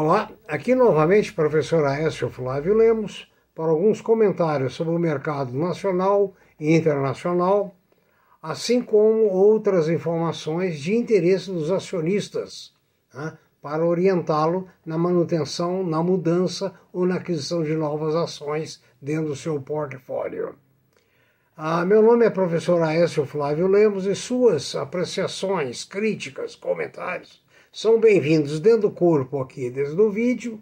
Olá, aqui novamente professor Aécio Flávio Lemos para alguns comentários sobre o mercado nacional e internacional, assim como outras informações de interesse dos acionistas, né, para orientá-lo na manutenção, na mudança ou na aquisição de novas ações dentro do seu portfólio. Ah, meu nome é professor Aécio Flávio Lemos e suas apreciações, críticas, comentários são bem-vindos dentro do corpo aqui, desde o vídeo,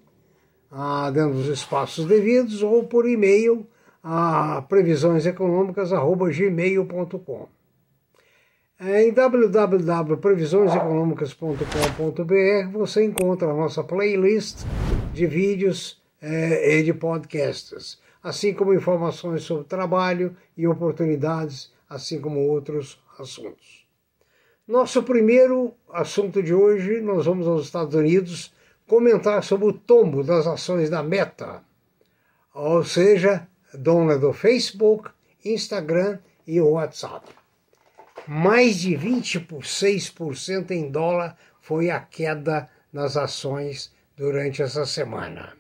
ah, dentro dos espaços devidos ou por e-mail a previsioneseconômicas.gmail.com. É, em www.previsioneseconômicas.com.br você encontra a nossa playlist de vídeos é, e de podcasts assim como informações sobre trabalho e oportunidades, assim como outros assuntos. Nosso primeiro assunto de hoje, nós vamos aos Estados Unidos comentar sobre o tombo das ações da Meta, ou seja, dona do Facebook, Instagram e WhatsApp. Mais de 26% em dólar foi a queda nas ações durante essa semana.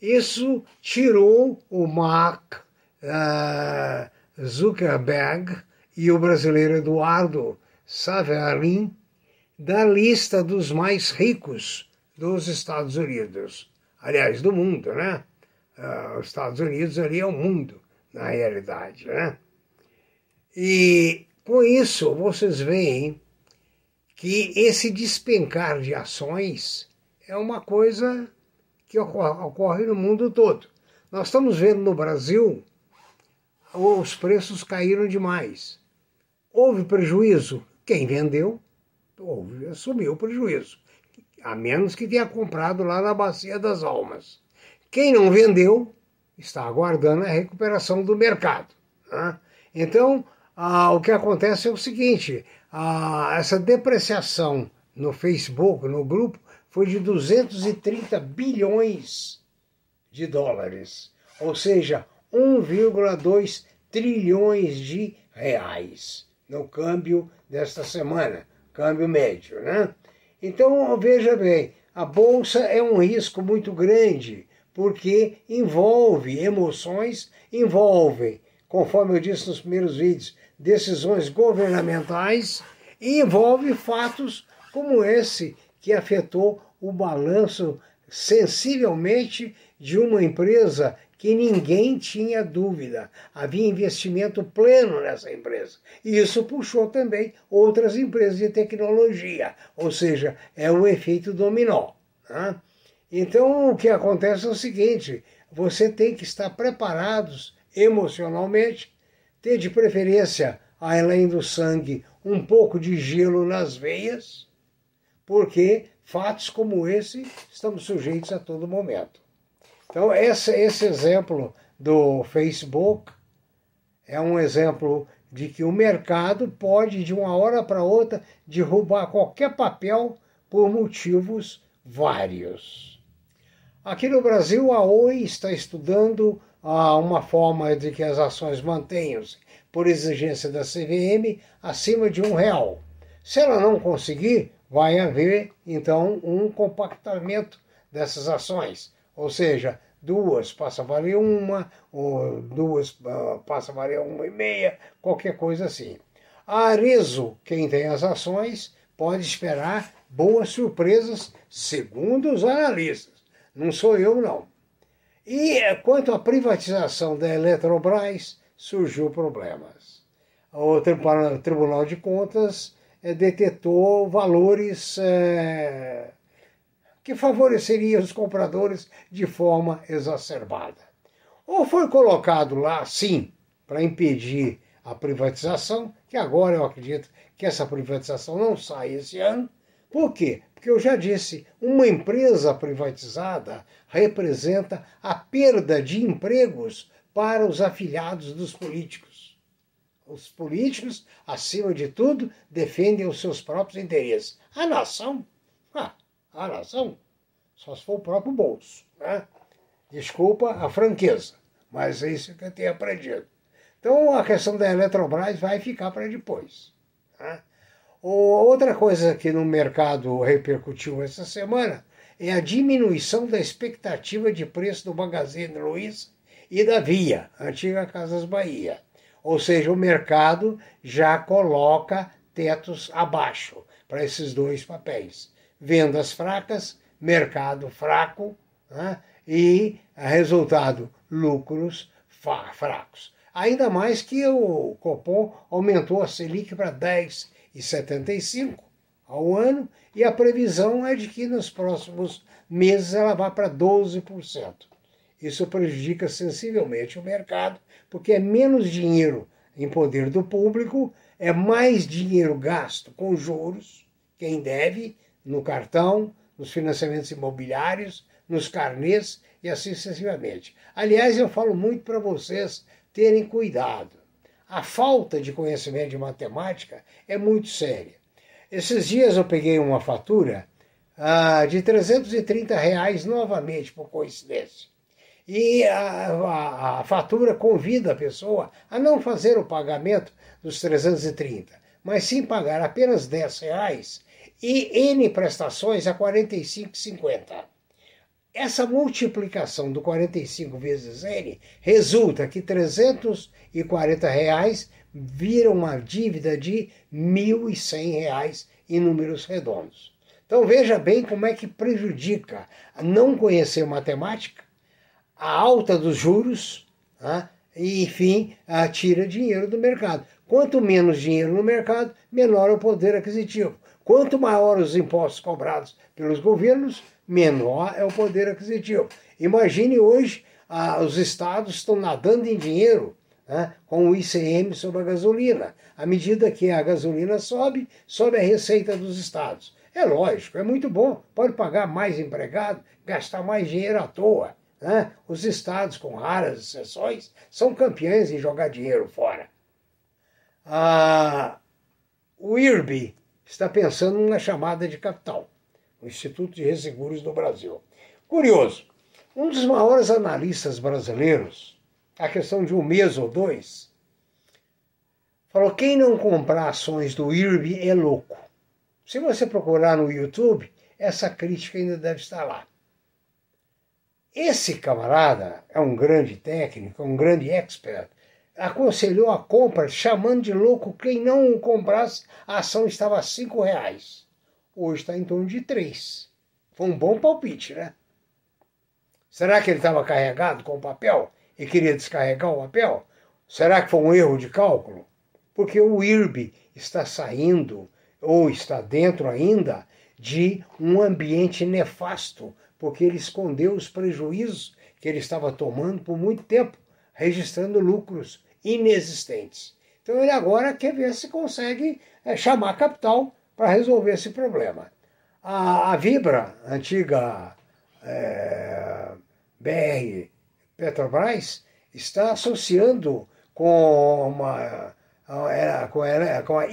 Isso tirou o Mark uh, Zuckerberg e o brasileiro Eduardo Saverin da lista dos mais ricos dos Estados Unidos. Aliás, do mundo, né? Uh, os Estados Unidos ali é o mundo, na realidade, né? E com isso vocês veem que esse despencar de ações é uma coisa que ocorre no mundo todo. Nós estamos vendo no Brasil os preços caíram demais. Houve prejuízo? Quem vendeu, assumiu o prejuízo. A menos que tenha comprado lá na Bacia das Almas. Quem não vendeu está aguardando a recuperação do mercado. Né? Então, ah, o que acontece é o seguinte: ah, essa depreciação no Facebook, no grupo, foi de 230 bilhões de dólares, ou seja, 1,2 trilhões de reais no câmbio desta semana, câmbio médio, né? Então, veja bem, a bolsa é um risco muito grande, porque envolve emoções, envolve, conforme eu disse nos primeiros vídeos, decisões governamentais e envolve fatos como esse que afetou o balanço sensivelmente de uma empresa que ninguém tinha dúvida. Havia investimento pleno nessa empresa. E isso puxou também outras empresas de tecnologia, ou seja, é um efeito dominó. Né? Então, o que acontece é o seguinte: você tem que estar preparados emocionalmente, ter de preferência, além do sangue, um pouco de gelo nas veias porque fatos como esse estamos sujeitos a todo momento. Então, esse, esse exemplo do Facebook é um exemplo de que o mercado pode, de uma hora para outra, derrubar qualquer papel por motivos vários. Aqui no Brasil, a Oi está estudando ah, uma forma de que as ações mantenham-se, por exigência da CVM, acima de um real. Se ela não conseguir, vai haver então um compactamento dessas ações, ou seja, duas passa a valer uma, ou duas uh, passa a valer uma e meia, qualquer coisa assim. A Arezo, quem tem as ações, pode esperar boas surpresas, segundo os analistas. Não sou eu, não. E quanto à privatização da Eletrobras, surgiu problemas. O Tribunal de Contas é, detetou valores é, que favoreceriam os compradores de forma exacerbada. Ou foi colocado lá, sim, para impedir a privatização, que agora eu acredito que essa privatização não sai esse ano. Por quê? Porque eu já disse, uma empresa privatizada representa a perda de empregos para os afiliados dos políticos. Os políticos, acima de tudo, defendem os seus próprios interesses. A nação, ah, a nação, só se for o próprio bolso. Né? Desculpa a franqueza, mas é isso que eu tenho aprendido. Então a questão da Eletrobras vai ficar para depois. Né? Outra coisa que no mercado repercutiu essa semana é a diminuição da expectativa de preço do Magazine Luiza e da Via, antiga Casas Bahia. Ou seja, o mercado já coloca tetos abaixo para esses dois papéis. Vendas fracas, mercado fraco né? e, resultado, lucros fracos. Ainda mais que o Copom aumentou a Selic para 10,75 ao ano e a previsão é de que nos próximos meses ela vá para 12%. Isso prejudica sensivelmente o mercado, porque é menos dinheiro em poder do público, é mais dinheiro gasto com juros, quem deve, no cartão, nos financiamentos imobiliários, nos carnês e assim sucessivamente. Aliás, eu falo muito para vocês terem cuidado. A falta de conhecimento de matemática é muito séria. Esses dias eu peguei uma fatura ah, de 330 reais novamente, por coincidência. E a, a, a, fatura convida a pessoa a não fazer o pagamento dos 330, mas sim pagar apenas 10 reais e N prestações a 45,50. Essa multiplicação do 45 vezes N resulta que 340 reais vira uma dívida de R$ 1.100 em números redondos. Então veja bem como é que prejudica não conhecer matemática, a alta dos juros né, e, enfim, tira dinheiro do mercado. Quanto menos dinheiro no mercado, menor o poder aquisitivo. Quanto maior os impostos cobrados pelos governos, menor é o poder aquisitivo. Imagine hoje, ah, os estados estão nadando em dinheiro né, com o ICM sobre a gasolina. À medida que a gasolina sobe, sobe a receita dos estados. É lógico, é muito bom. Pode pagar mais empregado, gastar mais dinheiro à toa. Né? Os estados, com raras exceções, são campeões em jogar dinheiro fora. Ah, o IRB está pensando na chamada de capital, o Instituto de Resseguros do Brasil. Curioso, um dos maiores analistas brasileiros, a questão de um mês ou dois, falou: quem não comprar ações do IRB é louco. Se você procurar no YouTube, essa crítica ainda deve estar lá. Esse camarada é um grande técnico, um grande expert aconselhou a compra, chamando de louco quem não comprasse, a ação estava a cinco reais. Hoje está em torno de três. Foi um bom palpite, né? Será que ele estava carregado com o papel e queria descarregar o papel? Será que foi um erro de cálculo? Porque o IRB está saindo, ou está dentro ainda, de um ambiente nefasto, porque ele escondeu os prejuízos que ele estava tomando por muito tempo, registrando lucros inexistentes. Então ele agora quer ver se consegue é, chamar capital para resolver esse problema. A, a Vibra, antiga é, BR Petrobras, está associando com, uma, com, a, com a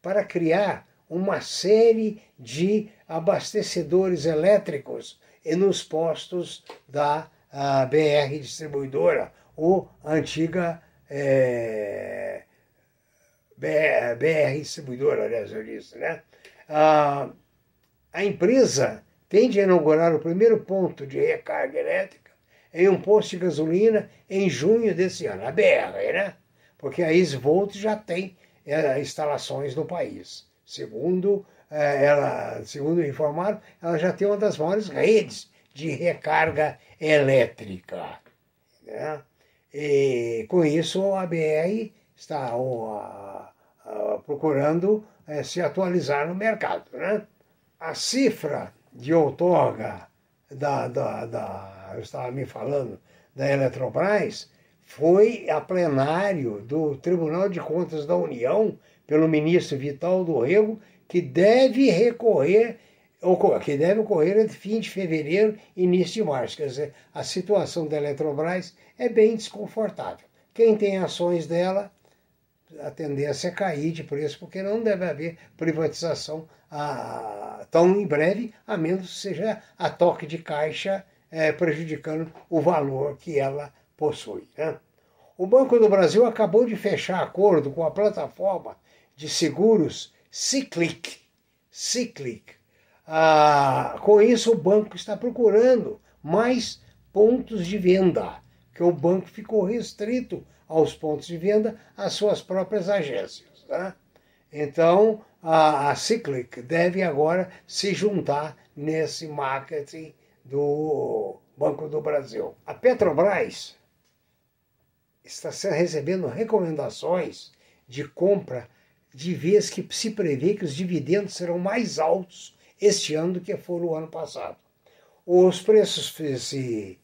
para criar uma série de abastecedores elétricos nos postos da BR distribuidora ou antiga é, BR, BR Distribuidora, aliás, eu disse, né? A, a empresa tende a inaugurar o primeiro ponto de recarga elétrica em um posto de gasolina em junho desse ano, a BR, né? Porque a Isvolt já tem é, instalações no país. Segundo é, ela, segundo informaram, ela já tem uma das maiores redes de recarga elétrica. Né? E com isso a BR está procurando é, se atualizar no mercado. Né? A cifra de outorga da, da, da, eu estava me falando, da Eletrobras, foi a plenário do Tribunal de Contas da União, pelo ministro Vital do Rego, que deve recorrer que deve ocorrer entre fim de fevereiro e início de março. Quer dizer, a situação da Eletrobras é bem desconfortável. Quem tem ações dela, a tendência é cair de preço, porque não deve haver privatização a, tão em breve, a menos que seja a toque de caixa é, prejudicando o valor que ela possui. Né? O Banco do Brasil acabou de fechar acordo com a plataforma de seguros Ciclic. Ciclic ah, com isso, o banco está procurando mais pontos de venda, que o banco ficou restrito aos pontos de venda às suas próprias agências. Né? Então, a, a Cyclic deve agora se juntar nesse marketing do Banco do Brasil. A Petrobras está recebendo recomendações de compra de vez que se prevê que os dividendos serão mais altos este ano do que foram o ano passado. Os preços se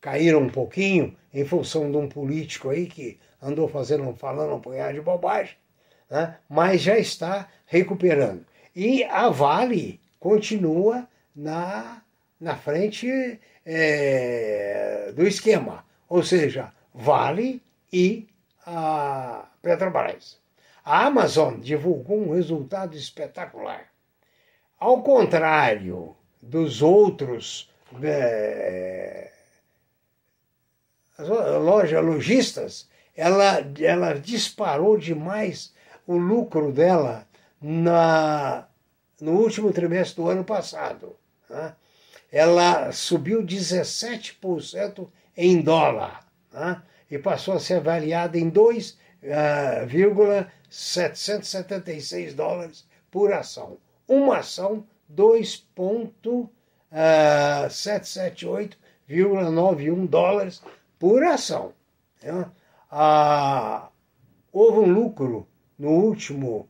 caíram um pouquinho em função de um político aí que andou fazendo, falando um punhado de bobagem, né? mas já está recuperando. E a Vale continua na, na frente é, do esquema, ou seja, Vale e a Petrobras. A Amazon divulgou um resultado espetacular. Ao contrário dos outros é, lojas lojistas, ela, ela disparou demais o lucro dela na, no último trimestre do ano passado. Né? Ela subiu 17% em dólar né? e passou a ser avaliada em 2,776 uh, dólares por ação. Uma ação, 2,778,91 uh, dólares por ação. Né? Ah, houve um lucro no último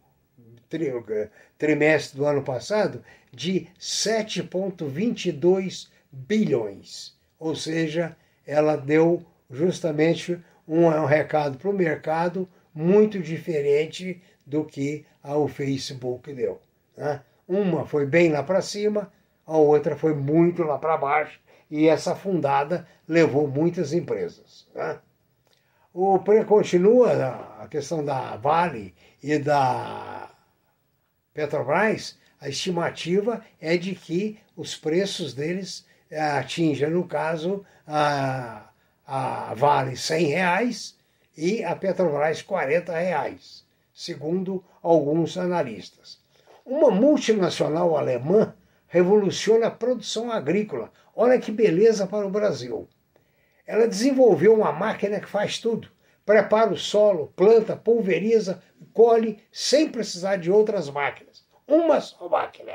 trimestre do ano passado de 7,22 bilhões. Ou seja, ela deu justamente um, um recado para o mercado muito diferente do que o Facebook deu. Né? Uma foi bem lá para cima, a outra foi muito lá para baixo, e essa fundada levou muitas empresas. Né? O continua a questão da Vale e da Petrobras, a estimativa é de que os preços deles eh, atinjam, no caso, a, a Vale 100 reais e a Petrobras 40 reais, segundo alguns analistas. Uma multinacional alemã revoluciona a produção agrícola. Olha que beleza para o Brasil. Ela desenvolveu uma máquina que faz tudo. Prepara o solo, planta, pulveriza, colhe, sem precisar de outras máquinas. Uma só máquina,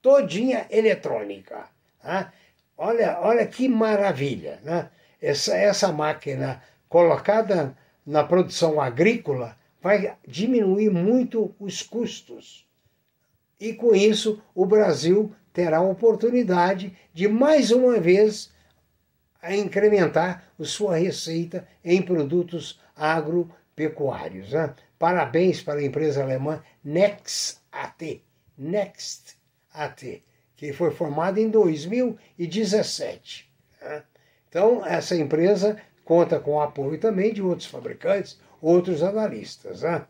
todinha eletrônica. Né? Olha, olha que maravilha. Né? Essa, essa máquina colocada na produção agrícola vai diminuir muito os custos. E com isso, o Brasil terá a oportunidade de mais uma vez incrementar sua receita em produtos agropecuários. Né? Parabéns para a empresa alemã NextAT, NextAT, que foi formada em 2017. Né? Então, essa empresa conta com o apoio também de outros fabricantes, outros analistas. Né?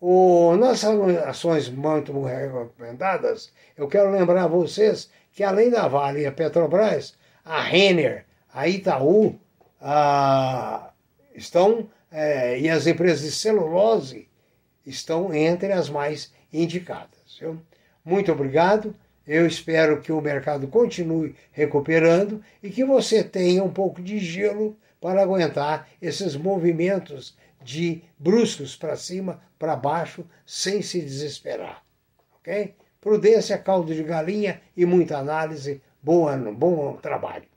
O, nas ações muito recomendadas, eu quero lembrar a vocês que além da Vale e a Petrobras, a Renner a Itaú a, estão, é, e as empresas de celulose estão entre as mais indicadas. Viu? Muito obrigado. Eu espero que o mercado continue recuperando e que você tenha um pouco de gelo para aguentar esses movimentos de bruscos para cima, para baixo, sem se desesperar. Ok? Prudência, caldo de galinha e muita análise. Bom ano, bom trabalho.